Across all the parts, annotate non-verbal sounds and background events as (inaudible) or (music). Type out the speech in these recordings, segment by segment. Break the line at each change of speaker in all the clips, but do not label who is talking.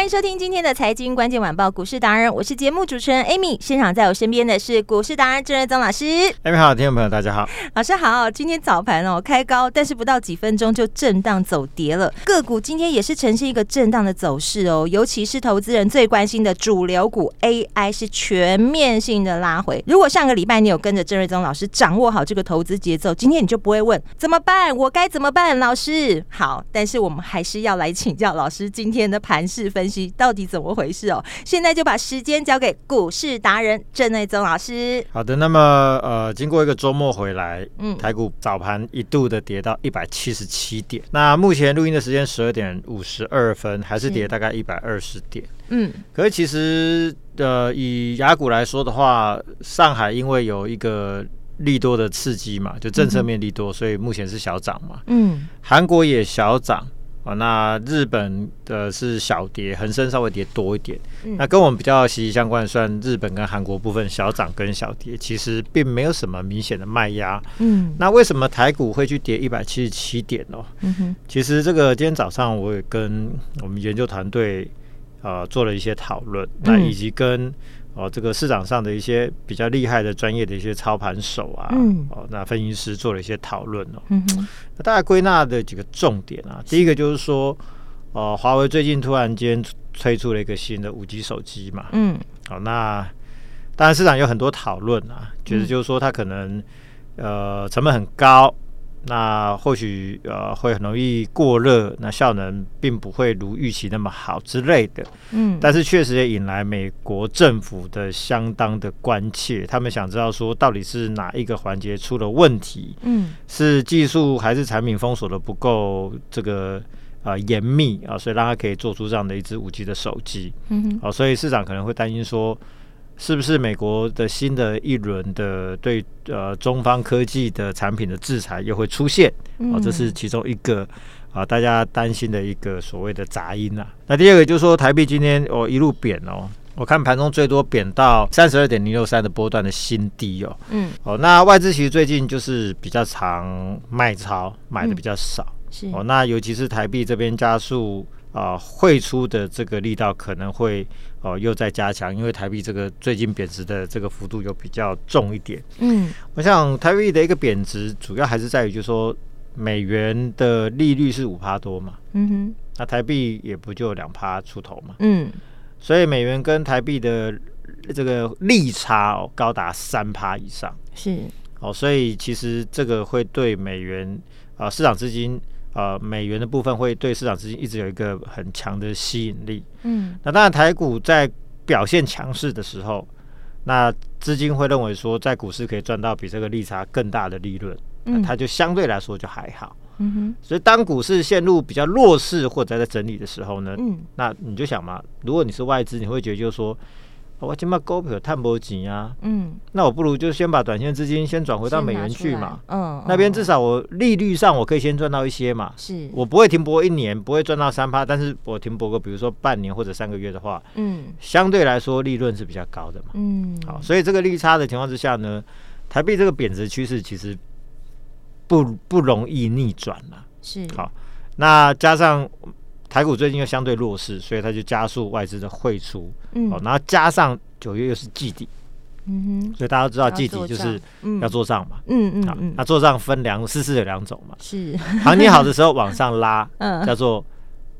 欢迎收听今天的财经关键晚报股市达人，我是节目主持人 Amy，现场在我身边的是股市达人郑瑞宗老师。
Amy 好，听众朋友大家好，
老师好。今天早盘哦开高，但是不到几分钟就震荡走跌了，个股今天也是呈现一个震荡的走势哦，尤其是投资人最关心的主流股 AI 是全面性的拉回。如果上个礼拜你有跟着郑瑞宗老师掌握好这个投资节奏，今天你就不会问怎么办，我该怎么办，老师好。但是我们还是要来请教老师今天的盘势分析。到底怎么回事哦？现在就把时间交给股市达人郑内宗老师。
好的，那么呃，经过一个周末回来，嗯，台股早盘一度的跌到一百七十七点。那目前录音的时间十二点五十二分，还是跌大概一百二十点。嗯，可是其实呃，以雅股来说的话，上海因为有一个利多的刺激嘛，就政策面利多，嗯、所以目前是小涨嘛。嗯，韩国也小涨。啊，那日本的是小跌，恒生稍微跌多一点。嗯、那跟我们比较息息相关，算日本跟韩国部分小涨跟小跌，其实并没有什么明显的卖压。嗯，那为什么台股会去跌一百七十七点呢？嗯哼，其实这个今天早上我也跟我们研究团队呃做了一些讨论，那以及跟。哦，这个市场上的一些比较厉害的专业的一些操盘手啊，嗯、哦，那分析师做了一些讨论哦。嗯哼，那大概归纳的几个重点啊，第一个就是说，哦，华为最近突然间推出了一个新的五 G 手机嘛，嗯，好、哦，那当然市场有很多讨论啊，觉得就是说它可能呃成本很高。那或许呃会很容易过热，那效能并不会如预期那么好之类的。嗯，但是确实也引来美国政府的相当的关切，他们想知道说到底是哪一个环节出了问题？嗯，是技术还是产品封锁的不够这个呃严密啊？所以让它可以做出这样的一支五 G 的手机。嗯哼，哦，所以市场可能会担心说。是不是美国的新的一轮的对呃中方科技的产品的制裁又会出现？哦，这是其中一个啊大家担心的一个所谓的杂音啊。那第二个就是说台币今天哦一路贬哦，我看盘中最多贬到三十二点零六三的波段的新低哦。嗯。哦，那外资其实最近就是比较常卖超，买的比较少。是。哦，那尤其是台币这边加速。啊，汇出的这个力道可能会哦、呃、又在加强，因为台币这个最近贬值的这个幅度又比较重一点。嗯，我想台币的一个贬值主要还是在于，就是说美元的利率是五趴多嘛，嗯哼，那台币也不就两趴出头嘛，嗯，所以美元跟台币的这个利差哦高达三趴以上，是哦，所以其实这个会对美元啊、呃、市场资金。呃，美元的部分会对市场资金一直有一个很强的吸引力。嗯，那当然，台股在表现强势的时候，那资金会认为说，在股市可以赚到比这个利差更大的利润，那它就相对来说就还好。嗯哼，所以当股市陷入比较弱势或者在整理的时候呢，嗯，那你就想嘛，如果你是外资，你会觉得就是说。我起码股票探波紧啊，嗯，那我不如就先把短线资金先转回到美元去嘛，嗯，那边至少我利率上我可以先赚到一些嘛，是，我不会停泊一年，不会赚到三趴，但是我停泊个比如说半年或者三个月的话，嗯，相对来说利润是比较高的嘛，嗯，好，所以这个利差的情况之下呢，台币这个贬值趋势其实不不容易逆转了，是，好，那加上。台股最近又相对弱势，所以它就加速外资的汇出，嗯，然后加上九月又是季底，嗯哼，所以大家都知道季底就是要做账嘛，嗯嗯嗯，那做账分两四四的两种嘛，是。行情好的时候往上拉，(laughs) 嗯，叫做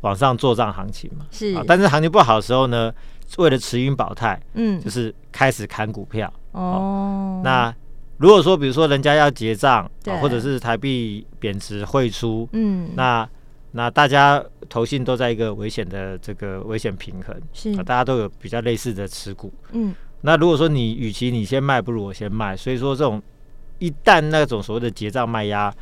往上做账行情嘛，是，但是行情不好的时候呢，为了持盈保泰，嗯，就是开始砍股票，哦，那如果说比如说人家要结账，对，或者是台币贬值汇出，嗯，那那大家投信都在一个危险的这个危险平衡，
是，啊
大家都有比较类似的持股，
嗯，
那如果说你与其你先卖，不如我先卖，所以说这种一旦那种所谓的结账卖压。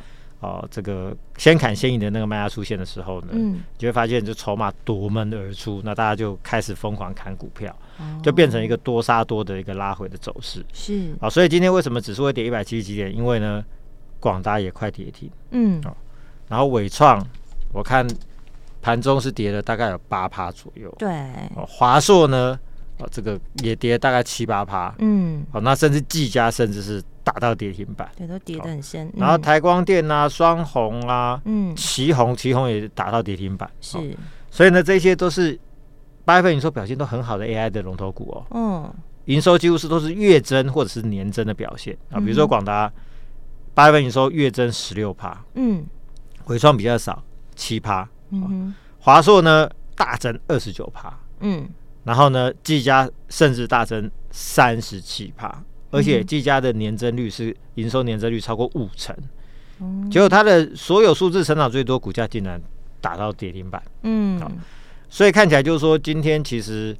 哦，这个先砍先赢的那个卖压出现的时候呢，嗯，你就会发现，就筹码夺门而出，那大家就开始疯狂砍股票，哦，就变成一个多杀多的一个拉回的走势。
是。
啊，所以今天为什么指数会跌一百七十几点？因为呢，广达也快跌停，嗯，哦，然后伟创，我看盘中是跌了大概有八趴左右，
对，
哦，华硕呢？哦，这个也跌大概七八趴，嗯，好，那甚至技嘉甚至是打到跌停板，
对，都跌得很深。
然后台光电啊、双红啊、嗯，奇鋐、奇鋐也打到跌停板，
是。
所以呢，这些都是八月份营收表现都很好的 AI 的龙头股哦，嗯，营收几乎是都是月增或者是年增的表现。啊，比如说广达八月份营收月增十六趴，嗯，回创比较少七趴，嗯，华硕呢大增二十九趴，嗯。然后呢，技嘉甚至大增三十七趴，而且技嘉的年增率是营收年增率超过五成，嗯、结果它的所有数字成长最多，股价竟然打到跌停板。嗯，所以看起来就是说，今天其实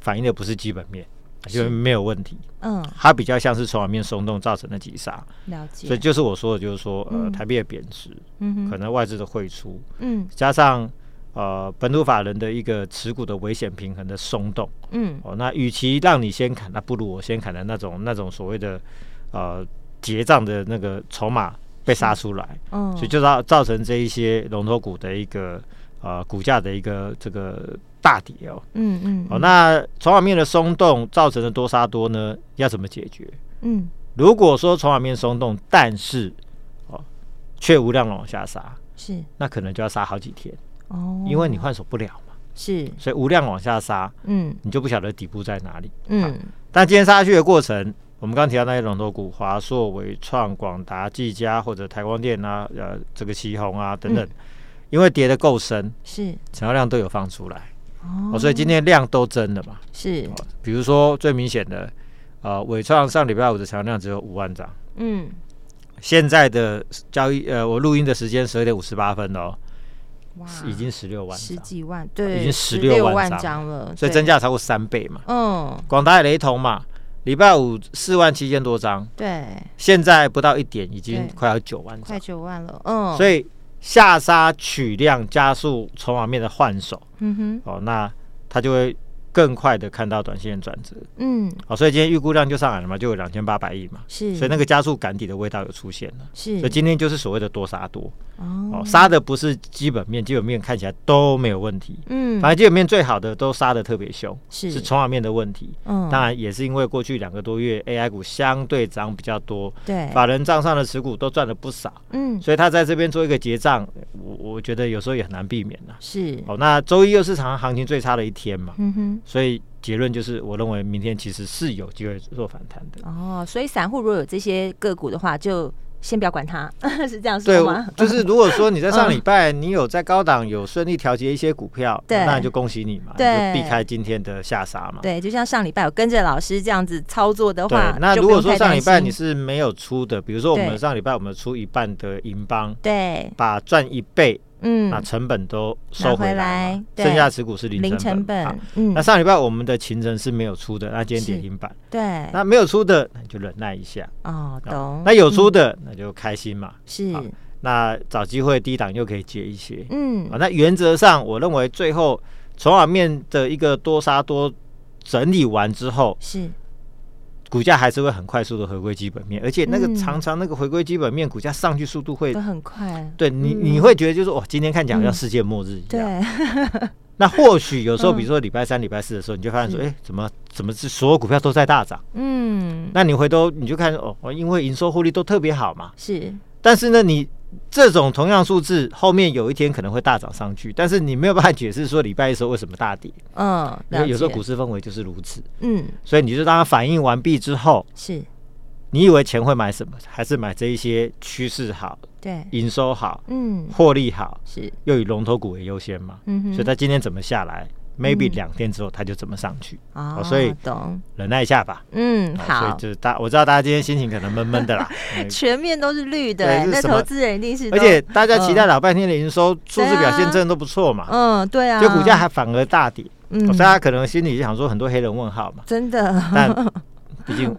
反映的不是基本面，就没有问题。嗯，它比较像是筹码面松动造成的急杀。
了解。
所以就是我说的，就是说，呃，台币的贬值，嗯，可能外资的汇出，嗯，加上。呃，本土法人的一个持股的危险平衡的松动，嗯，哦，那与其让你先砍，那不如我先砍的那种那种所谓的呃结账的那个筹码被杀出来，嗯，所以就造造成这一些龙头股的一个呃股价的一个这个大跌哦，嗯嗯，哦，那筹码面的松动造成的多杀多呢，要怎么解决？嗯，如果说筹码面松动，但是哦却无量往下杀，是，那可能就要杀好几天。哦，因为你换手不了嘛，是，所以无量往下杀，嗯，你就不晓得底部在哪里，嗯。但今天杀下去的过程，我们刚刚提到那些龙头股，华硕、伟创、广达、技嘉或者台光电啊，呃，这个奇鋐啊等等，因为跌的够深，是，成交量都有放出来，哦，所以今天量都增了嘛，是。比如说最明显的，呃，伟创上礼拜五的成交量只有五万张，嗯，现在的交易，呃，我录音的时间十二点五十八分哦。哇，已经十六万，
十几万，对，
已经十六万张。了，所以增加超过三倍嘛。嗯，广达也雷同嘛，礼拜五四万七千多张，对，现在不到一点，已经快要九万张，
快九万了。嗯，
所以下杀取量，加速筹码面的换手。嗯哼，哦，那他就会。更快的看到短线转折，嗯，哦，所以今天预估量就上来了嘛，就有两千八百亿嘛，是，所以那个加速赶底的味道有出现了，是，所以今天就是所谓的多杀多，哦，杀的不是基本面，基本面看起来都没有问题，嗯，反正基本面最好的都杀的特别凶，是，是筹码面的问题，嗯，当然也是因为过去两个多月 AI 股相对涨比较多，对，法人账上的持股都赚了不少，嗯，所以他在这边做一个结账，我我觉得有时候也很难避免了，是，哦，那周一又是场行情最差的一天嘛，嗯哼。所以结论就是，我认为明天其实是有机会做反弹的。
哦，所以散户如果有这些个股的话，就先不要管它，(laughs) 是这样说吗？
对，就是如果说你在上礼拜你有在高档有顺利调节一些股票，对，那就恭喜你嘛，对，就避开今天的下杀嘛。
对，就像上礼拜有跟着老师这样子操作的话，
那如果说上礼拜你是没有出的，比如说我们上礼拜我们出一半的银邦，对，把赚一倍。嗯，那成本都收回来，剩下持股是零成本。嗯，那上礼拜我们的勤诚是没有出的，那今天跌停板。对，那没有出的，那就忍耐一下。哦，懂。那有出的，那就开心嘛。是。那找机会低档又可以接一些。嗯。啊，那原则上，我认为最后筹码面的一个多杀多整理完之后，是。股价还是会很快速的回归基本面，而且那个常常那个回归基本面，股价上去速度会
很快。
对你，你会觉得就是哇，今天看起来好像世界末日一样。对。(laughs) 那或许有时候，比如说礼拜三、礼拜四的时候，你就发现说，哎，怎么怎么是所有股票都在大涨？嗯。那你回头你就看哦，因为营收获利都特别好嘛。是。但是呢，你。这种同样数字后面有一天可能会大涨上去，但是你没有办法解释说礼拜一时候为什么大跌。嗯，因为有时候股市氛围就是如此。嗯，所以你就当它反应完毕之后，是，你以为钱会买什么？还是买这一些趋势好，对，营收好，嗯，获利好，是，又以龙头股为优先嘛。嗯哼，所以它今天怎么下来，maybe 两天之后它就怎么上去
哦，
所以
懂。
忍耐一下吧。
嗯，好，
所以就是大我知道大家今天心情可能闷闷的啦，(laughs)
全面都是绿的，那投资人一定是，
而且大家期待老半天的营收数字表现真的都不错嘛，
嗯，对啊，
就股价还反而大跌，嗯，大家可能心里就想说很多黑人问号嘛，
真的，
但毕竟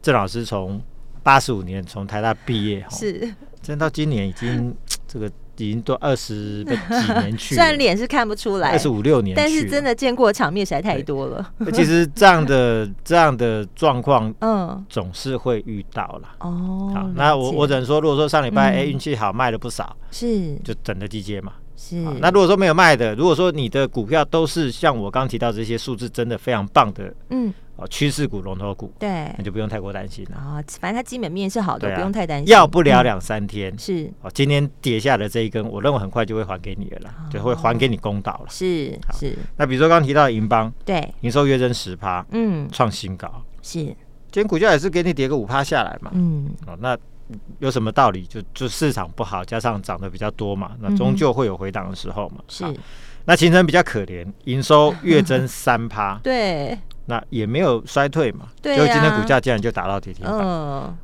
郑老师从八十五年从台大毕业，
是，
真到今年已经 (tsk) 这个。已经都二十几年去，
虽然脸是看不出来，
二十五六年，
但是真的见过场面实在太多了。
其实这样的这样的状况，嗯，总是会遇到了。哦，好，那我我只能说，如果说上礼拜哎运气好卖了不少，是就等着低接嘛。是，那如果说没有卖的，如果说你的股票都是像我刚提到这些数字真的非常棒的，嗯。趋势股、龙头股，对，那就不用太过担心了。啊，
反正它基本面是好的，不用太担心。
要不了两三天，
是
哦。今天跌下的这一根，我认为很快就会还给你了，就会还给你公道了。
是是。
那比如说刚刚提到的银邦，
对，
营收月增十趴，嗯，创新高。
是，今
天股价也是给你跌个五趴下来嘛，嗯，哦，那有什么道理？就就市场不好，加上涨得比较多嘛，那终究会有回档的时候嘛。是。那勤诚比较可怜，营收月增三趴，
对。
那也没有衰退嘛，所以今天股价竟然就打到跌停板。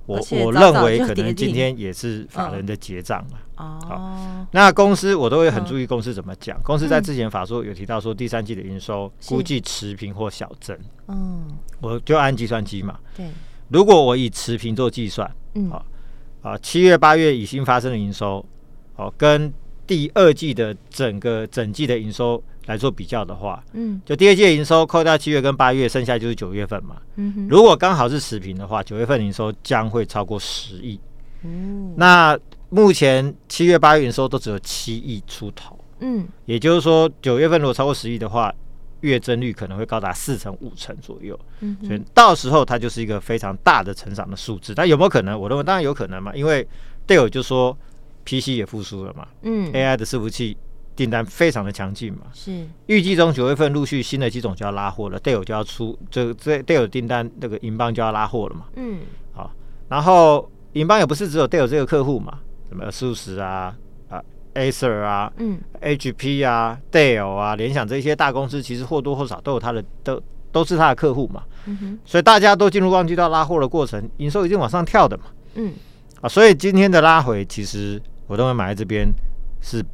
我我认为可能今天也是法人的结账了。哦，那公司我都会很注意公司怎么讲。公司在之前法说有提到说第三季的营收估计持平或小增。嗯，我就按计算机嘛。对，如果我以持平做计算，嗯，好，啊，七月八月已经发生的营收，好，跟第二季的整个整季的营收。来做比较的话，嗯，就第二季的营收扣掉七月跟八月，剩下就是九月份嘛。嗯哼，如果刚好是持平的话，九月份营收将会超过十亿。嗯，那目前七月八月营收都只有七亿出头。嗯，也就是说九月份如果超过十亿的话，月增率可能会高达四成五成左右。嗯，所以到时候它就是一个非常大的成长的数字。但有没有可能？我认为当然有可能嘛，因为 Dell 就说 PC 也复苏了嘛。嗯，AI 的伺服器。订单非常的强劲嘛，是预计中九月份陆续新的机种就要拉货了，Dell 就要出这这 Dell 订单那个银邦就要拉货了嘛，嗯，好，然后银邦也不是只有 Dell 这个客户嘛，什么 ASUS 啊啊 Acer 啊，嗯，HP 啊 Dell 啊联想这些大公司其实或多或少都有它的都都是它的客户嘛，嗯哼，所以大家都进入旺季到拉货的过程，营收已经往上跳的嘛，嗯，啊，所以今天的拉回其实我认为买在这边是。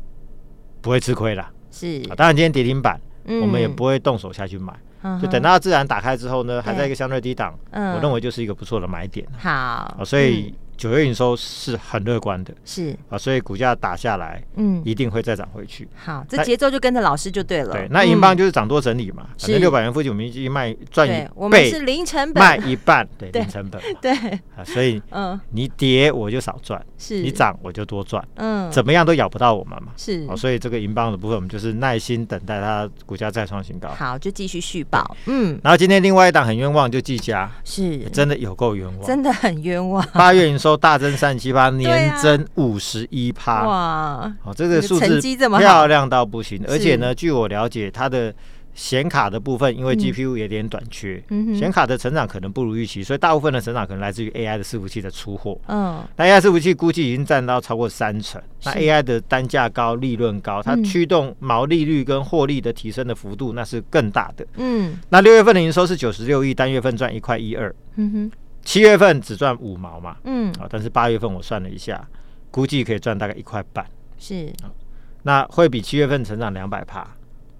不会吃亏的，是。啊，当然今天跌停板，嗯、我们也不会动手下去买，嗯、就等到自然打开之后呢，对还在一个相对低档，嗯、我认为就是一个不错的买点。好，啊、所以。嗯九月营收是很乐观的，是。啊，所以股价打下来，嗯，一定会再涨回去。
好，这节奏就跟着老师就对了。
对，那银邦就是涨多整理嘛，反正六百元附近我们已经卖赚一倍，
我们是零成本。
卖一半，(laughs) 对，零成本。对。啊，所以嗯，你跌我就少赚，是。你涨我就多赚，嗯，怎么样都咬不到我们嘛。是，所以这个银邦的部分，我们就是耐心等待它股价再创新高。
好，就继续续报。嗯，
然后今天另外一档很冤枉，就技嘉，是。真的有够冤枉，
真的很冤枉。
八月营收。大增三十七趴，年增五十一趴，哇！哦，这个数字漂亮到不行。而且呢，据我了解，它的显卡的部分，因为 GPU 有点短缺，显卡的成长可能不如预期，所以大部分的成长可能来自于 AI 的伺服器的出货。嗯，那 AI 伺服器估计已经占到超过三成。那 AI 的单价高，利润高，它驱动毛利率跟获利的提升的幅度，那是更大的。嗯，那六月份的营收是九十六亿，单月份赚一块一二。嗯哼。七月份只赚五毛嘛，嗯，啊，但是八月份我算了一下，估计可以赚大概一块半，是，那会比七月份成长两百趴，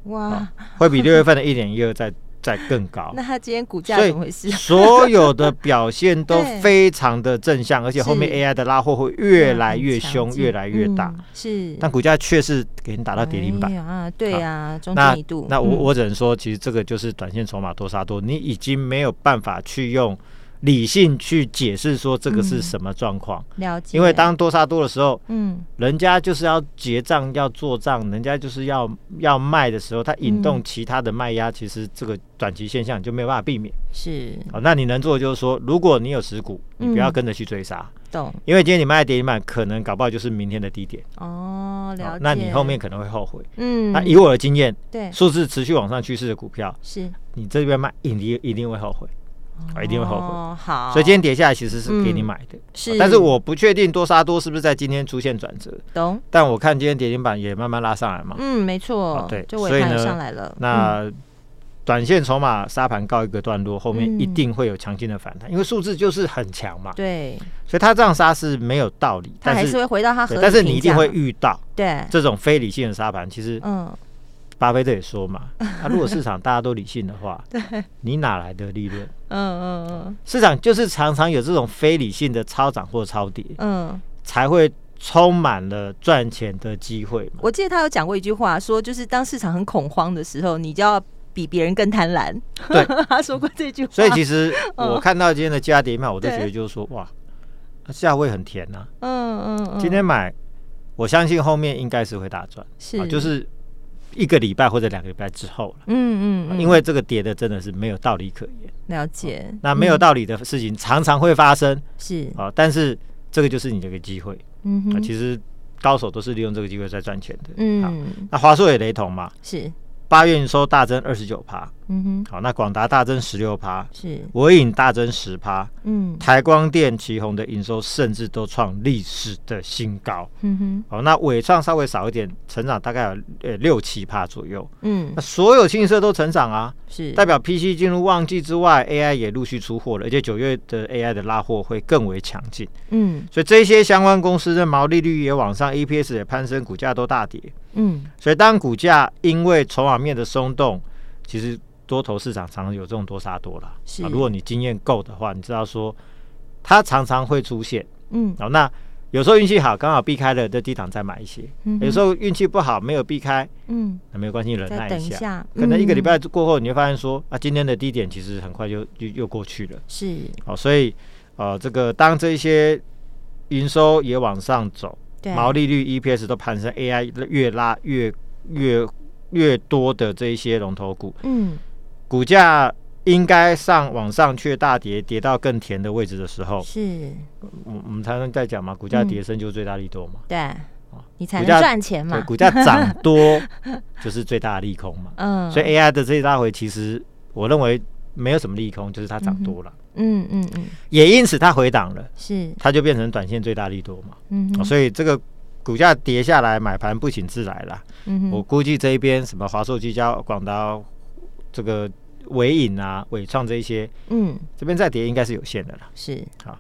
哇，会比六月份的一点一二再再更高。(laughs)
那他今天股价怎么回事？
所有的表现都 (laughs) 非常的正向，而且后面 AI 的拉货会越来越凶，越来越大，是，但股价却是给你打到跌停板。
啊，对啊，中间一度。
那我我只能说，其实这个就是短线筹码多杀多，你已经没有办法去用。理性去解释说这个是什么状况？了解。因为当多杀多的时候，嗯，人家就是要结账要做账，人家就是要要卖的时候，它引动其他的卖压，其实这个短期现象就没有办法避免。是。哦，那你能做的就是说，如果你有持股，你不要跟着去追杀。懂。因为今天你卖跌停板，可能搞不好就是明天的低点。哦，了解。那你后面可能会后悔。嗯。那以我的经验，对，数字持续往上趋势的股票，是你这边卖，一定一定会后悔。一定会后悔。哦、
好，
所以今天跌下来其实是给你买的，嗯、是。但是我不确定多杀多是不是在今天出现转折。
懂。
但我看今天跌停板也慢慢拉上来嘛。
嗯，没错、哦。对，就尾盘上来了。
那短线筹码杀盘告一个段落，后面一定会有强劲的反弹，嗯、因为数字就是很强嘛。
对。
所以他这样杀是没有道理，
他还是会回到他合理。
但是你一定会遇到
对
这种非理性的杀盘，其实嗯。巴菲特也说嘛，(laughs) 那、啊、如果市场大家都理性的话，对，你哪来的利润？嗯嗯嗯，市场就是常常有这种非理性的超涨或超跌，嗯，才会充满了赚钱的机会。
我记得他有讲过一句话，说就是当市场很恐慌的时候，你就要比别人更贪婪。
对，(laughs)
他说过这句话。
所以其实我看到今天的加跌嘛，我都觉得就是说，哇，价位很甜呐、啊。嗯嗯嗯，今天买，我相信后面应该是会大赚。是、啊，就是。一个礼拜或者两个礼拜之后了，嗯嗯，因为这个跌的真的是没有道理可言。
了解，
那没有道理的事情常常会发生，是。啊，但是这个就是你的一个机会，嗯哼，其实高手都是利用这个机会在赚钱的，嗯，那华硕也雷同嘛，是。八月营收大增二十九趴，嗯哼，好，那广达大增十六趴，是，伟影大增十趴，嗯，台光电、奇宏的营收甚至都创历史的新高，嗯哼，好，那伟创稍微少一点，成长大概有呃六七趴左右，嗯，那所有清一色都成长啊，是，代表 PC 进入旺季之外，AI 也陆续出货了，而且九月的 AI 的拉货会更为强劲，嗯，所以这些相关公司的毛利率也往上，EPS 也攀升，股价都大跌。嗯，所以当股价因为筹码面的松动，其实多头市场常常有这种多杀多了。是、啊，如果你经验够的话，你知道说它常常会出现。嗯，好、哦，那有时候运气好，刚好避开了这低档再买一些；嗯、有时候运气不好，没有避开，嗯，那没有关系，忍耐一下。一下可能一个礼拜过后，你会发现说啊，今天的低点其实很快就就又过去了。是，好、哦，所以呃，这个当这些营收也往上走。毛利率、EPS 都攀升，AI 越拉越越越多的这一些龙头股，嗯，股价应该上往上去大跌，跌到更甜的位置的时候，是，我我们才能再讲嘛，股价跌升就是最大利多嘛，
对，你才能赚钱嘛，
股价涨多就是最大的利空嘛，(laughs) 嗯，所以 AI 的这一大回，其实我认为没有什么利空，就是它涨多了。嗯嗯嗯，也因此它回档了，是。它就变成短线最大利多嘛，嗯哼，所以这个股价跌下来，买盘不请自来了，嗯，我估计这一边什么华硕、技嘉、广达，这个纬颖啊、尾创这一些，嗯，这边再跌应该是有限的了，是好。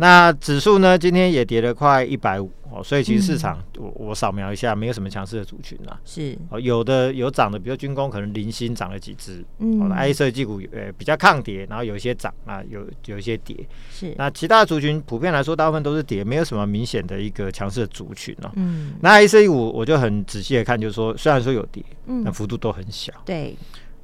那指数呢？今天也跌了快一百五哦，所以其实市场、嗯、我我扫描一下，没有什么强势的族群啦。是哦，有的有涨的，比如军工可能零星涨了几只，嗯，IC 设计股呃比较抗跌，然后有一些涨啊，有有一些跌。是那其他族群普遍来说，大部分都是跌，没有什么明显的一个强势的族群哦。嗯，那 IC 设计股我就很仔细的看，就是说虽然说有跌，嗯，但幅度都很小。对，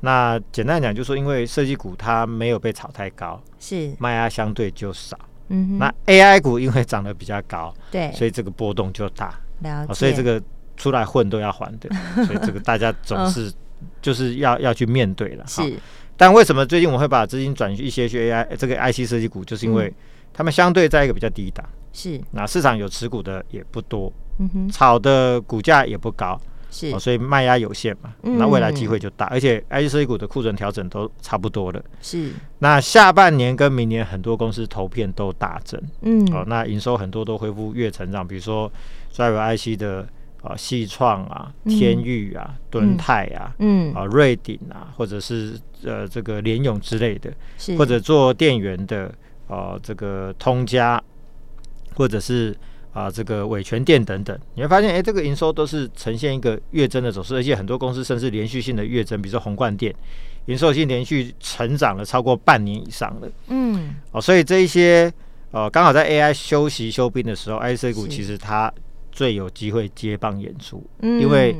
那简单讲就是说，因为设计股它没有被炒太高，是。卖压相对就少。嗯，那 AI 股因为涨得比较高，对，所以这个波动就大，了解，所以这个出来混都要还的，(laughs) 所以这个大家总是就是要要去面对了。是，但为什么最近我会把资金转一些去 AI 这个 IC 设计股，就是因为他们相对在一个比较低档，是，那市场有持股的也不多，嗯哼，炒的股价也不高。是、哦，所以卖压有限嘛，嗯、那未来机会就大，而且 IC 股的库存调整都差不多了。是，那下半年跟明年很多公司投片都大增，嗯，哦，那营收很多都恢复月成长，比如说 Driver IC 的啊，矽创啊，天域啊，敦泰啊，嗯，啊，瑞鼎啊，或者是呃这个联咏之类的，是，或者做电源的啊，这个通家，或者是。啊，这个伟诠电等等，你会发现，哎，这个营收都是呈现一个月增的走势，而且很多公司甚至连续性的月增，比如说宏冠店，营收性连续成长了超过半年以上的。嗯，哦，所以这一些，呃，刚好在 AI 休息休兵的时候，IC 股其实它最有机会接棒演出，嗯因为，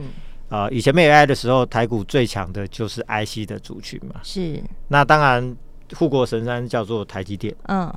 呃，以前没有 AI 的时候，台股最强的就是 IC 的族群嘛。是，那当然护国神山叫做台积电。嗯。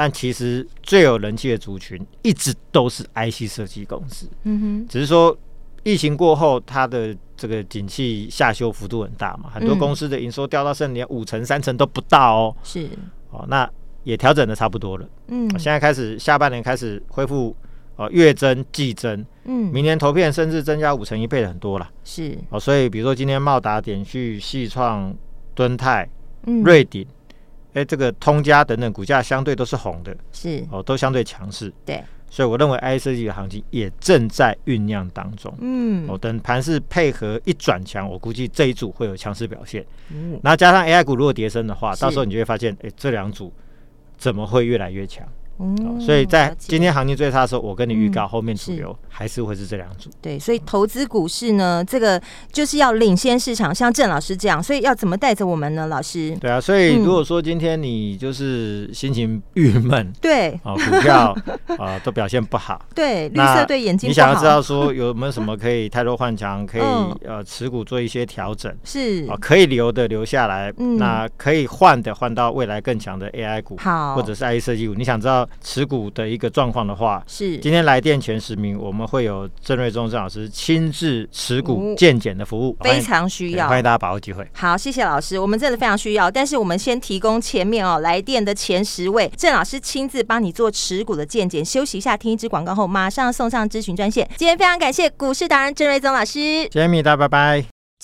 但其实最有人气的族群一直都是 IC 设计公司，嗯哼，只是说疫情过后，它的这个景气下修幅度很大嘛，很多公司的营收掉到甚至连五成、三成都不到哦，是。哦，那也调整的差不多了，嗯，现在开始下半年开始恢复，哦，月增季增，嗯，明年投片甚至增加五成一倍的很多了，是。哦，所以比如说今天茂达、点序、矽创、敦泰、瑞鼎。哎，这个通家等等股价相对都是红的，
是
哦，都相对强势。
对，
所以我认为 IC 设计的行情也正在酝酿当中。嗯，哦，等盘势配合一转强，我估计这一组会有强势表现。嗯，然后加上 AI 股如果跌升的话，到时候你就会发现，哎，这两组怎么会越来越强？嗯，所以在今天行情最差的时候，我跟你预告，后面主流还是会是这两组。
对，所以投资股市呢，这个就是要领先市场，像郑老师这样，所以要怎么带着我们呢？老师，
对啊，所以如果说今天你就是心情郁闷，
对，
啊，股票啊 (laughs) 都表现不好，
对，绿色对眼睛，
你想要知道说有没有什么可以太多换强，可以 (laughs) 呃持股做一些调整，
是。
啊，可以留的留下来，那可以换的换到未来更强的 AI 股，
好，
或者是 IC 设计股，你想知道？持股的一个状况的话，
是
今天来电前十名，我们会有郑瑞宗郑老师亲自持股健检的服务，
非常需要，
欢迎大家把握机会。
好，谢谢老师，我们真的非常需要。但是我们先提供前面哦来电的前十位，郑老师亲自帮你做持股的健检。休息一下，听一支广告后，马上送上咨询专线。今天非常感谢股市达人郑瑞宗老师，
谢谢米大，拜拜。